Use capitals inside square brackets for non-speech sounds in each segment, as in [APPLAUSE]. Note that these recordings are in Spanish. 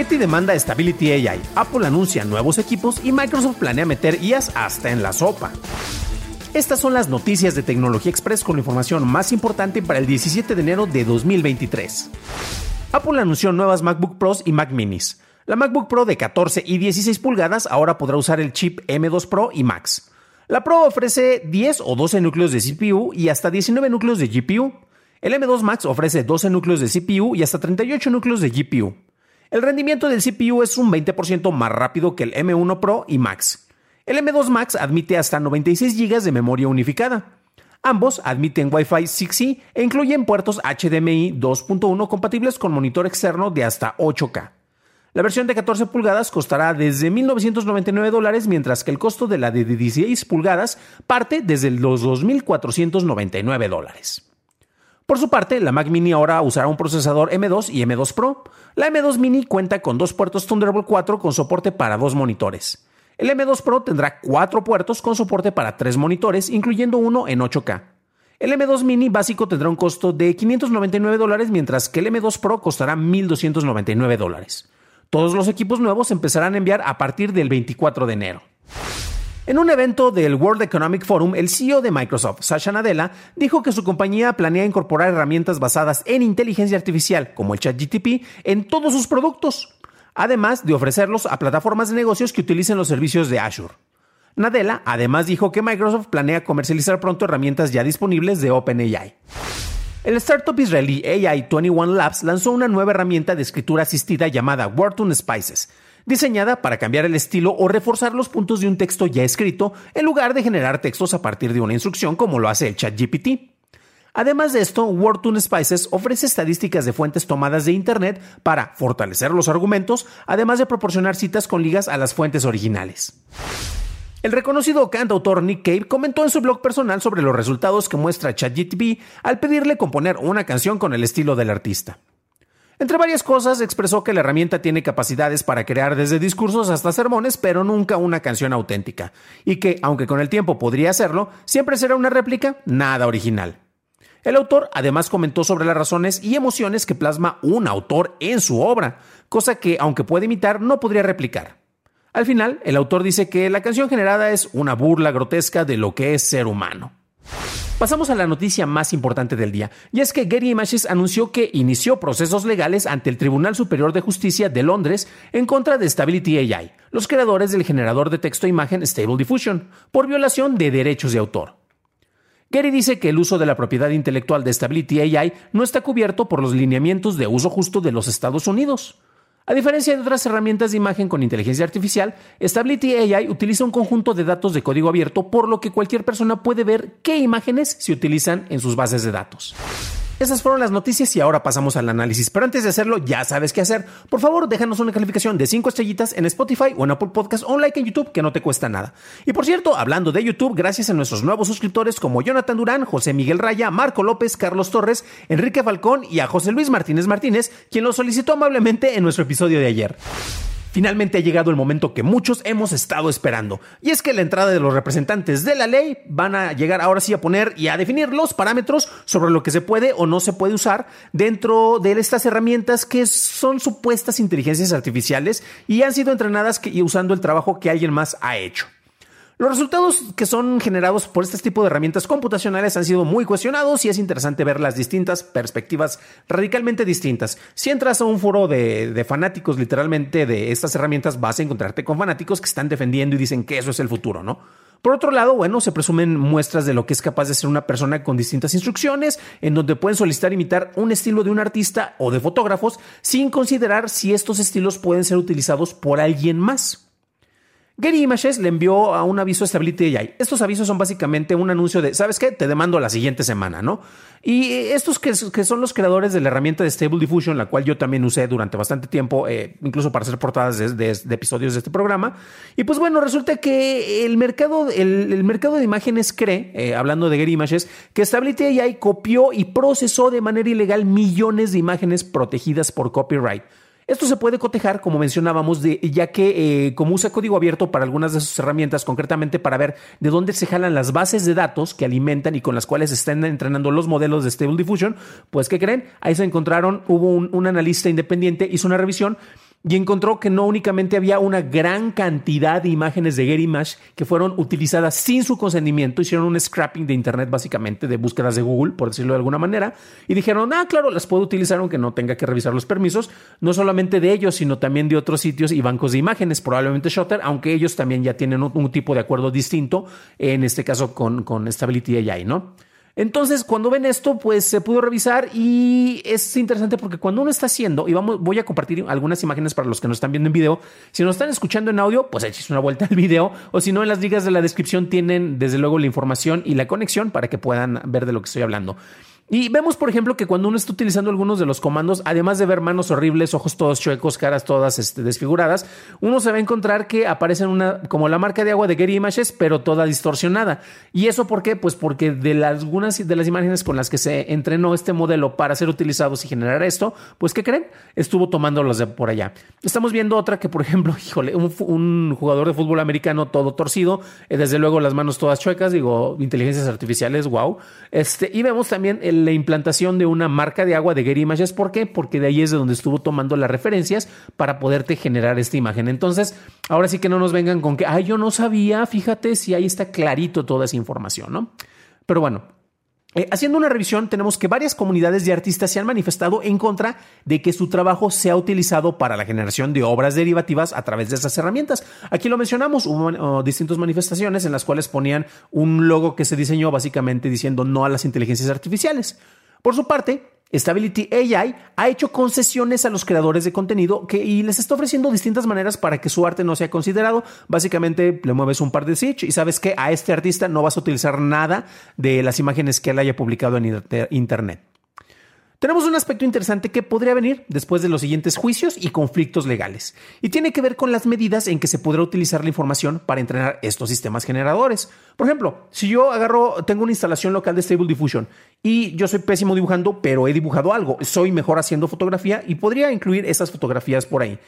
Getty demanda Stability AI, Apple anuncia nuevos equipos y Microsoft planea meter IAS hasta en la sopa. Estas son las noticias de Tecnología Express con la información más importante para el 17 de enero de 2023. Apple anunció nuevas MacBook Pros y Mac Minis. La MacBook Pro de 14 y 16 pulgadas ahora podrá usar el chip M2 Pro y Max. La Pro ofrece 10 o 12 núcleos de CPU y hasta 19 núcleos de GPU. El M2 Max ofrece 12 núcleos de CPU y hasta 38 núcleos de GPU. El rendimiento del CPU es un 20% más rápido que el M1 Pro y Max. El M2 Max admite hasta 96 GB de memoria unificada. Ambos admiten Wi-Fi 6E e incluyen puertos HDMI 2.1 compatibles con monitor externo de hasta 8K. La versión de 14 pulgadas costará desde 1.999 dólares, mientras que el costo de la de 16 pulgadas parte desde los 2.499 dólares. Por su parte, la Mac Mini ahora usará un procesador M2 y M2 Pro. La M2 Mini cuenta con dos puertos Thunderbolt 4 con soporte para dos monitores. El M2 Pro tendrá cuatro puertos con soporte para tres monitores, incluyendo uno en 8K. El M2 Mini básico tendrá un costo de 599 dólares, mientras que el M2 Pro costará 1.299 dólares. Todos los equipos nuevos empezarán a enviar a partir del 24 de enero. En un evento del World Economic Forum, el CEO de Microsoft, Satya Nadella, dijo que su compañía planea incorporar herramientas basadas en inteligencia artificial, como el ChatGTP, en todos sus productos, además de ofrecerlos a plataformas de negocios que utilicen los servicios de Azure. Nadella además dijo que Microsoft planea comercializar pronto herramientas ya disponibles de OpenAI. El startup israelí AI21 Labs lanzó una nueva herramienta de escritura asistida llamada Word Spices, diseñada para cambiar el estilo o reforzar los puntos de un texto ya escrito en lugar de generar textos a partir de una instrucción como lo hace el ChatGPT. Además de esto, WordTune Spices ofrece estadísticas de fuentes tomadas de Internet para fortalecer los argumentos, además de proporcionar citas con ligas a las fuentes originales. El reconocido cantautor Nick Cave comentó en su blog personal sobre los resultados que muestra ChatGPT al pedirle componer una canción con el estilo del artista. Entre varias cosas, expresó que la herramienta tiene capacidades para crear desde discursos hasta sermones, pero nunca una canción auténtica, y que, aunque con el tiempo podría hacerlo, siempre será una réplica, nada original. El autor además comentó sobre las razones y emociones que plasma un autor en su obra, cosa que, aunque puede imitar, no podría replicar. Al final, el autor dice que la canción generada es una burla grotesca de lo que es ser humano. Pasamos a la noticia más importante del día, y es que Getty Images anunció que inició procesos legales ante el Tribunal Superior de Justicia de Londres en contra de Stability AI, los creadores del generador de texto e imagen Stable Diffusion, por violación de derechos de autor. Getty dice que el uso de la propiedad intelectual de Stability AI no está cubierto por los lineamientos de uso justo de los Estados Unidos. A diferencia de otras herramientas de imagen con inteligencia artificial, Stability AI utiliza un conjunto de datos de código abierto, por lo que cualquier persona puede ver qué imágenes se utilizan en sus bases de datos. Esas fueron las noticias y ahora pasamos al análisis. Pero antes de hacerlo, ya sabes qué hacer. Por favor, déjanos una calificación de 5 estrellitas en Spotify o en Apple Podcast o un like en YouTube que no te cuesta nada. Y por cierto, hablando de YouTube, gracias a nuestros nuevos suscriptores como Jonathan Durán, José Miguel Raya, Marco López, Carlos Torres, Enrique Falcón y a José Luis Martínez Martínez, quien lo solicitó amablemente en nuestro episodio de ayer. Finalmente ha llegado el momento que muchos hemos estado esperando, y es que la entrada de los representantes de la ley van a llegar ahora sí a poner y a definir los parámetros sobre lo que se puede o no se puede usar dentro de estas herramientas que son supuestas inteligencias artificiales y han sido entrenadas usando el trabajo que alguien más ha hecho. Los resultados que son generados por este tipo de herramientas computacionales han sido muy cuestionados y es interesante ver las distintas perspectivas radicalmente distintas. Si entras a un foro de, de, fanáticos literalmente de estas herramientas, vas a encontrarte con fanáticos que están defendiendo y dicen que eso es el futuro, ¿no? Por otro lado, bueno, se presumen muestras de lo que es capaz de ser una persona con distintas instrucciones, en donde pueden solicitar imitar un estilo de un artista o de fotógrafos, sin considerar si estos estilos pueden ser utilizados por alguien más. Gary Images le envió a un aviso a Stability AI. Estos avisos son básicamente un anuncio de, ¿sabes qué? Te demando la siguiente semana, ¿no? Y estos que, son los creadores de la herramienta de Stable Diffusion, la cual yo también usé durante bastante tiempo, eh, incluso para hacer portadas de, episodios de este programa. Y pues bueno, resulta que el mercado, el, mercado de imágenes cree, eh, hablando de Gary Images, que Stability AI copió y procesó de manera ilegal millones de imágenes protegidas por copyright. Esto se puede cotejar, como mencionábamos, de, ya que eh, como usa código abierto para algunas de sus herramientas, concretamente para ver de dónde se jalan las bases de datos que alimentan y con las cuales están entrenando los modelos de Stable Diffusion, pues ¿qué creen? Ahí se encontraron, hubo un, un analista independiente, hizo una revisión y encontró que no únicamente había una gran cantidad de imágenes de Getty Image que fueron utilizadas sin su consentimiento, hicieron un scrapping de Internet básicamente de búsquedas de Google, por decirlo de alguna manera, y dijeron, ah, claro, las puedo utilizar aunque no tenga que revisar los permisos, no solamente de ellos, sino también de otros sitios y bancos de imágenes, probablemente Shutter, aunque ellos también ya tienen un, tipo de acuerdo distinto, en este caso con, con Stability AI, ¿no? Entonces, cuando ven esto, pues se pudo revisar y es interesante porque cuando uno está haciendo, y vamos, voy a compartir algunas imágenes para los que nos están viendo en video. Si nos están escuchando en audio, pues eches una vuelta al video, o si no, en las ligas de la descripción tienen desde luego la información y la conexión para que puedan ver de lo que estoy hablando. Y vemos, por ejemplo, que cuando uno está utilizando algunos de los comandos, además de ver manos horribles, ojos todos chuecos, caras todas este, desfiguradas, uno se va a encontrar que aparece una, como la marca de agua de Gary Images, pero toda distorsionada. ¿Y eso por qué? Pues porque de las, algunas de las imágenes con las que se entrenó este modelo para ser utilizados y generar esto, pues ¿qué creen? Estuvo tomándolos de por allá. Estamos viendo otra que, por ejemplo, [LAUGHS] híjole, un, jugador de fútbol americano todo torcido, eh, desde luego las manos todas chuecas, digo, inteligencias artificiales, wow. Este, y vemos también el la implantación de una marca de agua de Getty Images. ¿Por qué? Porque de ahí es de donde estuvo tomando las referencias para poderte generar esta imagen. Entonces, ahora sí que no nos vengan con que, ay, yo no sabía, fíjate si ahí está clarito toda esa información, ¿no? Pero bueno, eh, haciendo una revisión, tenemos que varias comunidades de artistas se han manifestado en contra de que su trabajo sea utilizado para la generación de obras derivativas a través de esas herramientas. Aquí lo mencionamos, hubo oh, distintas manifestaciones en las cuales ponían un logo que se diseñó básicamente diciendo no a las inteligencias artificiales. Por su parte, Stability AI ha hecho concesiones a los creadores de contenido que, y les está ofreciendo distintas maneras para que su arte no sea considerado. Básicamente le mueves un par de switch y sabes que a este artista no vas a utilizar nada de las imágenes que él haya publicado en Internet. Tenemos un aspecto interesante que podría venir después de los siguientes juicios y conflictos legales, y tiene que ver con las medidas en que se podrá utilizar la información para entrenar estos sistemas generadores. Por ejemplo, si yo agarro, tengo una instalación local de Stable Diffusion y yo soy pésimo dibujando, pero he dibujado algo, soy mejor haciendo fotografía y podría incluir esas fotografías por ahí.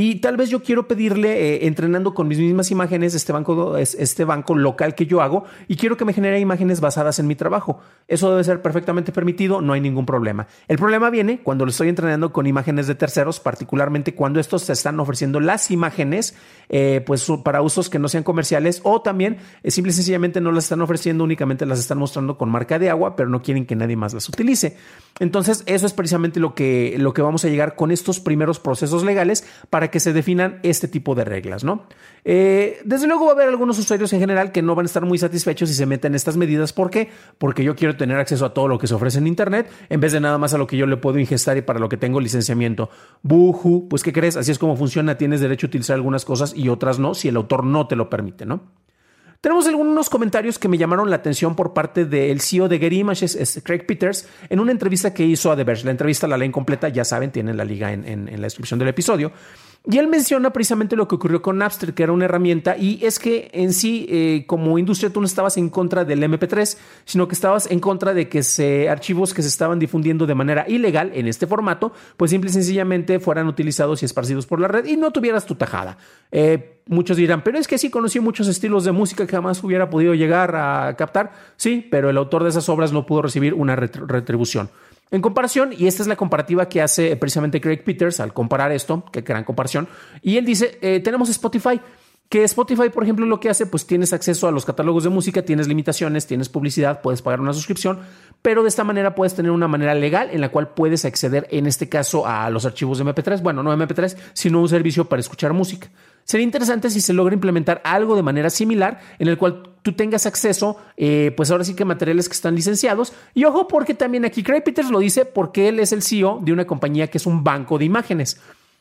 Y tal vez yo quiero pedirle, eh, entrenando con mis mismas imágenes, este banco, este banco local que yo hago, y quiero que me genere imágenes basadas en mi trabajo. Eso debe ser perfectamente permitido, no hay ningún problema. El problema viene cuando lo estoy entrenando con imágenes de terceros, particularmente cuando estos se están ofreciendo las imágenes eh, pues, para usos que no sean comerciales, o también eh, simple y sencillamente no las están ofreciendo, únicamente las están mostrando con marca de agua, pero no quieren que nadie más las utilice. Entonces, eso es precisamente lo que, lo que vamos a llegar con estos primeros procesos legales para que se definan este tipo de reglas, ¿no? Eh, desde luego va a haber algunos usuarios en general que no van a estar muy satisfechos si se meten estas medidas. ¿Por qué? Porque yo quiero tener acceso a todo lo que se ofrece en Internet en vez de nada más a lo que yo le puedo ingestar y para lo que tengo licenciamiento. Buju, pues ¿qué crees? Así es como funciona. Tienes derecho a utilizar algunas cosas y otras no si el autor no te lo permite, ¿no? Tenemos algunos comentarios que me llamaron la atención por parte del CEO de Getty Images, Craig Peters, en una entrevista que hizo a The Verge. La entrevista la leen completa, ya saben, tienen la liga en la descripción del episodio. Y él menciona precisamente lo que ocurrió con Napster, que era una herramienta, y es que en sí, eh, como industria, tú no estabas en contra del MP3, sino que estabas en contra de que se, archivos que se estaban difundiendo de manera ilegal en este formato, pues simple y sencillamente fueran utilizados y esparcidos por la red y no tuvieras tu tajada. Eh, muchos dirán, pero es que sí conocí muchos estilos de música que jamás hubiera podido llegar a captar. Sí, pero el autor de esas obras no pudo recibir una retribución. En comparación, y esta es la comparativa que hace precisamente Craig Peters al comparar esto, qué gran comparación, y él dice, eh, tenemos Spotify. Que Spotify, por ejemplo, lo que hace, pues tienes acceso a los catálogos de música, tienes limitaciones, tienes publicidad, puedes pagar una suscripción, pero de esta manera puedes tener una manera legal en la cual puedes acceder, en este caso, a los archivos de MP3. Bueno, no MP3, sino un servicio para escuchar música. Sería interesante si se logra implementar algo de manera similar en el cual tú tengas acceso, eh, pues ahora sí que materiales que están licenciados. Y ojo, porque también aquí Craig Peters lo dice porque él es el CEO de una compañía que es un banco de imágenes.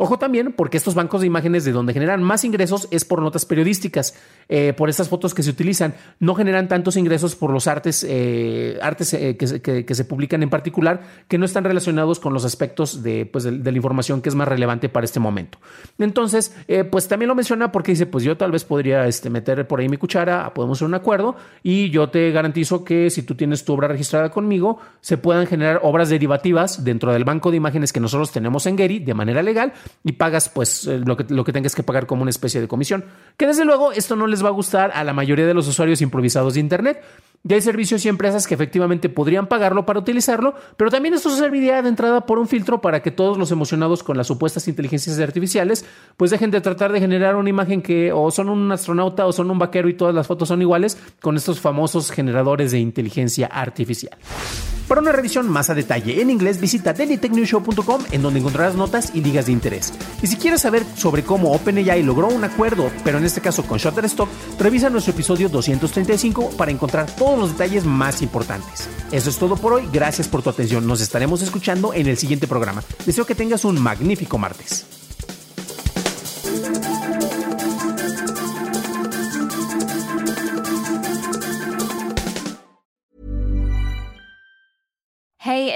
Ojo también, porque estos bancos de imágenes de donde generan más ingresos es por notas periodísticas, eh, por estas fotos que se utilizan. No generan tantos ingresos por los artes, eh, artes eh, que, se publican en particular, que no están relacionados con los aspectos de, pues, de, la información que es más relevante para este momento. Entonces, pues también lo menciona porque dice, pues yo tal vez podría este, meter por ahí mi cuchara, podemos hacer un acuerdo y yo te garantizo que si tú tienes tu obra registrada conmigo, se puedan generar obras derivativas dentro del banco de imágenes que nosotros tenemos en Getty de manera legal y pagas pues eh, lo que, lo que tengas que pagar como una especie de comisión. Que desde luego esto no les va a gustar a la mayoría de los usuarios improvisados de Internet. Ya hay servicios y empresas que efectivamente podrían pagarlo para utilizarlo, pero también esto serviría de entrada por un filtro para que todos los emocionados con las supuestas inteligencias artificiales pues dejen de tratar de generar una imagen que o son un astronauta o son un vaquero y todas las fotos son iguales con estos famosos generadores de inteligencia artificial. Para una revisión más a detalle en inglés, visita dailytechnewshow.com en donde encontrarás notas y ligas de interés. Y si quieres saber sobre cómo OpenAI logró un acuerdo, pero en este caso con Shutterstock, revisa nuestro episodio 235 para encontrar todos los detalles más importantes. Eso es todo por hoy, gracias por tu atención, nos estaremos escuchando en el siguiente programa. Deseo que tengas un magnífico martes.